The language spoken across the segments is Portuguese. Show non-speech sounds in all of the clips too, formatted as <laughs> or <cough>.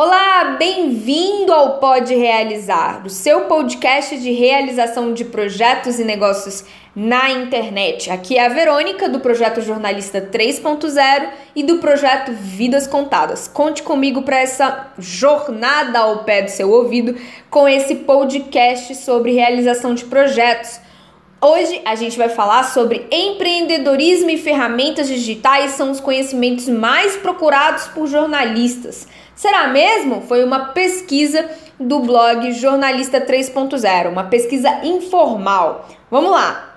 Olá, bem-vindo ao Pode Realizar, o seu podcast de realização de projetos e negócios na internet. Aqui é a Verônica do projeto Jornalista 3.0 e do projeto Vidas Contadas. Conte comigo para essa jornada ao pé do seu ouvido com esse podcast sobre realização de projetos. Hoje a gente vai falar sobre empreendedorismo e ferramentas digitais são os conhecimentos mais procurados por jornalistas. Será mesmo? Foi uma pesquisa do blog Jornalista 3.0, uma pesquisa informal. Vamos lá.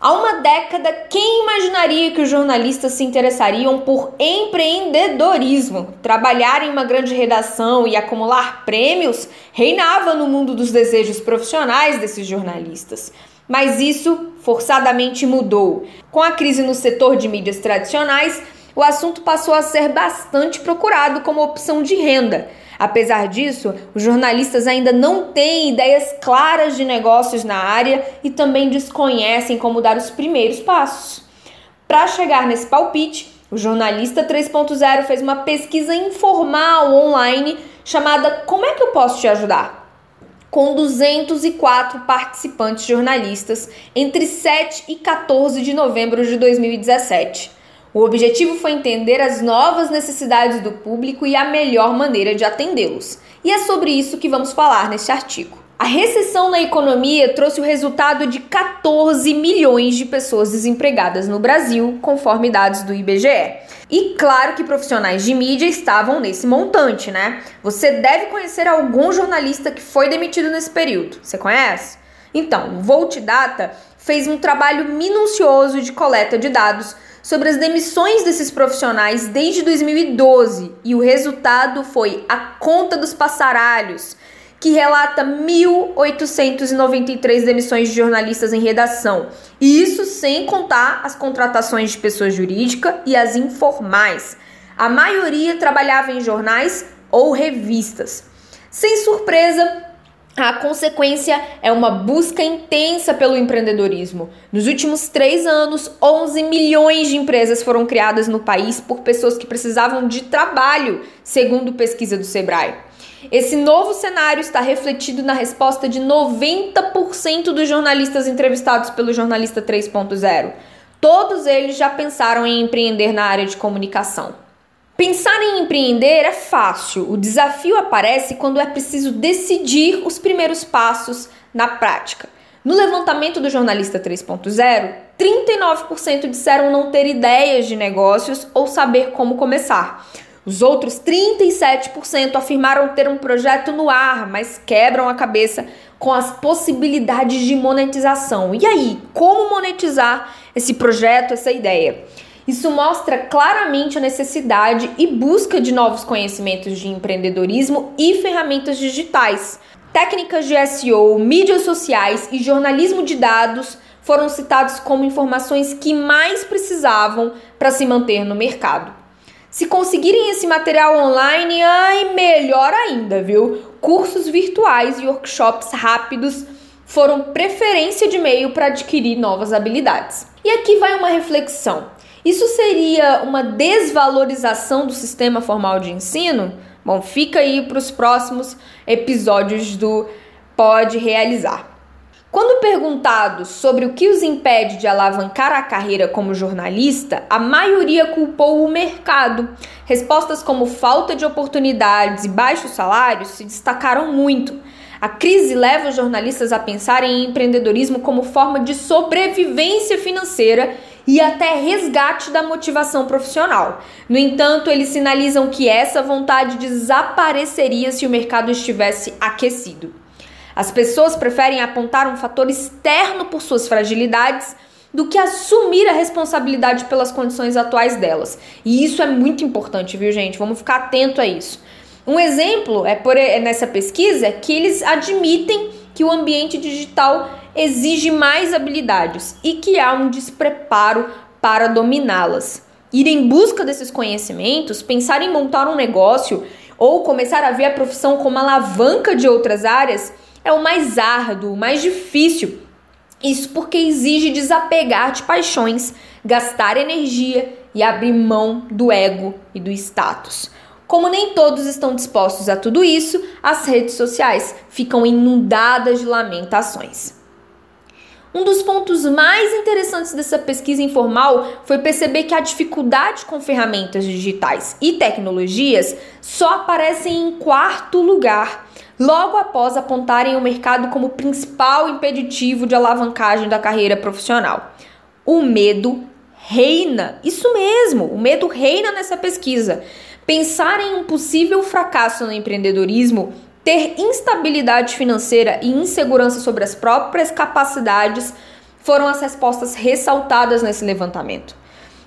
Há uma década, quem imaginaria que os jornalistas se interessariam por empreendedorismo? Trabalhar em uma grande redação e acumular prêmios reinava no mundo dos desejos profissionais desses jornalistas. Mas isso forçadamente mudou. Com a crise no setor de mídias tradicionais, o assunto passou a ser bastante procurado como opção de renda. Apesar disso, os jornalistas ainda não têm ideias claras de negócios na área e também desconhecem como dar os primeiros passos. Para chegar nesse palpite, o jornalista 3.0 fez uma pesquisa informal online chamada Como é que eu posso te ajudar? Com 204 participantes jornalistas entre 7 e 14 de novembro de 2017. O objetivo foi entender as novas necessidades do público e a melhor maneira de atendê-los. E é sobre isso que vamos falar neste artigo. A recessão na economia trouxe o resultado de 14 milhões de pessoas desempregadas no Brasil, conforme dados do IBGE. E claro que profissionais de mídia estavam nesse montante, né? Você deve conhecer algum jornalista que foi demitido nesse período. Você conhece? Então, o Volt Data fez um trabalho minucioso de coleta de dados sobre as demissões desses profissionais desde 2012 e o resultado foi a conta dos passaralhos, que relata 1.893 demissões de jornalistas em redação. E isso sem contar as contratações de pessoa jurídica e as informais. A maioria trabalhava em jornais ou revistas. Sem surpresa, a consequência é uma busca intensa pelo empreendedorismo. Nos últimos três anos, 11 milhões de empresas foram criadas no país por pessoas que precisavam de trabalho, segundo pesquisa do Sebrae. Esse novo cenário está refletido na resposta de 90% dos jornalistas entrevistados pelo Jornalista 3.0. Todos eles já pensaram em empreender na área de comunicação. Pensar em empreender é fácil, o desafio aparece quando é preciso decidir os primeiros passos na prática. No levantamento do jornalista 3.0, 39% disseram não ter ideias de negócios ou saber como começar. Os outros 37% afirmaram ter um projeto no ar, mas quebram a cabeça com as possibilidades de monetização. E aí, como monetizar esse projeto, essa ideia? Isso mostra claramente a necessidade e busca de novos conhecimentos de empreendedorismo e ferramentas digitais. Técnicas de SEO, mídias sociais e jornalismo de dados foram citados como informações que mais precisavam para se manter no mercado. Se conseguirem esse material online, ai, melhor ainda, viu? Cursos virtuais e workshops rápidos foram preferência de meio para adquirir novas habilidades. E aqui vai uma reflexão. Isso seria uma desvalorização do sistema formal de ensino? Bom, fica aí para os próximos episódios do Pode Realizar. Quando perguntados sobre o que os impede de alavancar a carreira como jornalista, a maioria culpou o mercado. Respostas como falta de oportunidades e baixos salários se destacaram muito. A crise leva os jornalistas a pensarem em empreendedorismo como forma de sobrevivência financeira e até resgate da motivação profissional. No entanto, eles sinalizam que essa vontade desapareceria se o mercado estivesse aquecido. As pessoas preferem apontar um fator externo por suas fragilidades do que assumir a responsabilidade pelas condições atuais delas. E isso é muito importante, viu, gente? Vamos ficar atento a isso. Um exemplo é por é nessa pesquisa que eles admitem que o ambiente digital exige mais habilidades e que há um despreparo para dominá-las. Ir em busca desses conhecimentos, pensar em montar um negócio ou começar a ver a profissão como alavanca de outras áreas é o mais árduo, o mais difícil. Isso porque exige desapegar de paixões, gastar energia e abrir mão do ego e do status. Como nem todos estão dispostos a tudo isso, as redes sociais ficam inundadas de lamentações. Um dos pontos mais interessantes dessa pesquisa informal foi perceber que a dificuldade com ferramentas digitais e tecnologias só aparecem em quarto lugar, logo após apontarem o mercado como principal impeditivo de alavancagem da carreira profissional. O medo reina, isso mesmo, o medo reina nessa pesquisa. Pensar em um possível fracasso no empreendedorismo, ter instabilidade financeira e insegurança sobre as próprias capacidades foram as respostas ressaltadas nesse levantamento.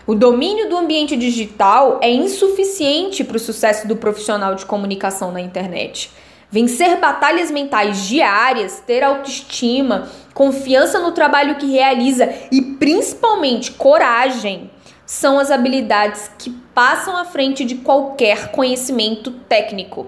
O domínio do ambiente digital é insuficiente para o sucesso do profissional de comunicação na internet. Vencer batalhas mentais diárias, ter autoestima, confiança no trabalho que realiza e principalmente coragem são as habilidades que passam à frente de qualquer conhecimento técnico.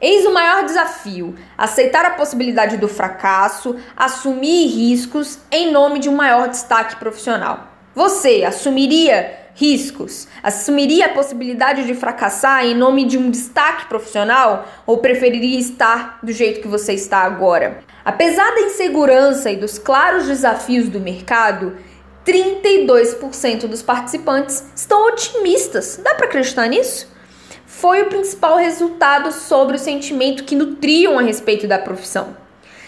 Eis o maior desafio: aceitar a possibilidade do fracasso, assumir riscos em nome de um maior destaque profissional. Você assumiria riscos? Assumiria a possibilidade de fracassar em nome de um destaque profissional ou preferiria estar do jeito que você está agora? Apesar da insegurança e dos claros desafios do mercado, 32% dos participantes estão otimistas. Dá para acreditar nisso? Foi o principal resultado sobre o sentimento que nutriam a respeito da profissão.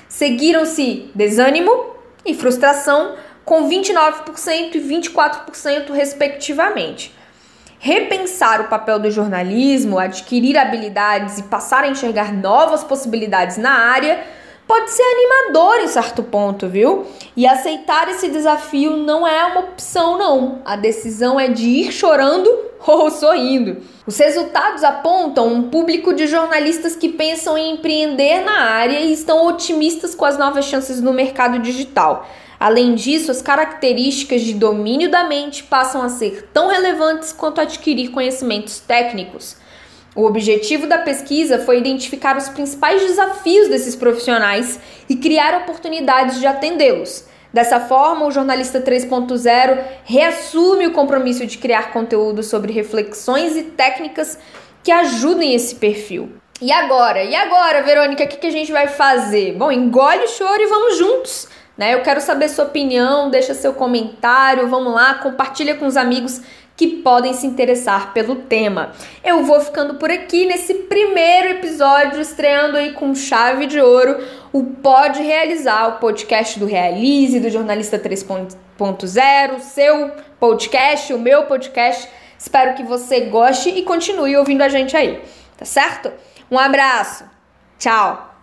Seguiram-se desânimo e frustração, com 29% e 24%, respectivamente. Repensar o papel do jornalismo, adquirir habilidades e passar a enxergar novas possibilidades na área pode ser animador em certo ponto, viu? E aceitar esse desafio não é uma opção, não. A decisão é de ir chorando <laughs> ou sorrindo. Os resultados apontam um público de jornalistas que pensam em empreender na área e estão otimistas com as novas chances no mercado digital. Além disso, as características de domínio da mente passam a ser tão relevantes quanto adquirir conhecimentos técnicos. O objetivo da pesquisa foi identificar os principais desafios desses profissionais e criar oportunidades de atendê-los. Dessa forma, o jornalista 3.0 reassume o compromisso de criar conteúdo sobre reflexões e técnicas que ajudem esse perfil. E agora? E agora, Verônica, o que, que a gente vai fazer? Bom, engole o choro e vamos juntos. Né? Eu quero saber sua opinião, deixa seu comentário, vamos lá, compartilha com os amigos que podem se interessar pelo tema. Eu vou ficando por aqui nesse primeiro episódio, estreando aí com chave de ouro o Pode Realizar, o podcast do Realize, do Jornalista 3.0, seu podcast, o meu podcast. Espero que você goste e continue ouvindo a gente aí, tá certo? Um abraço, tchau!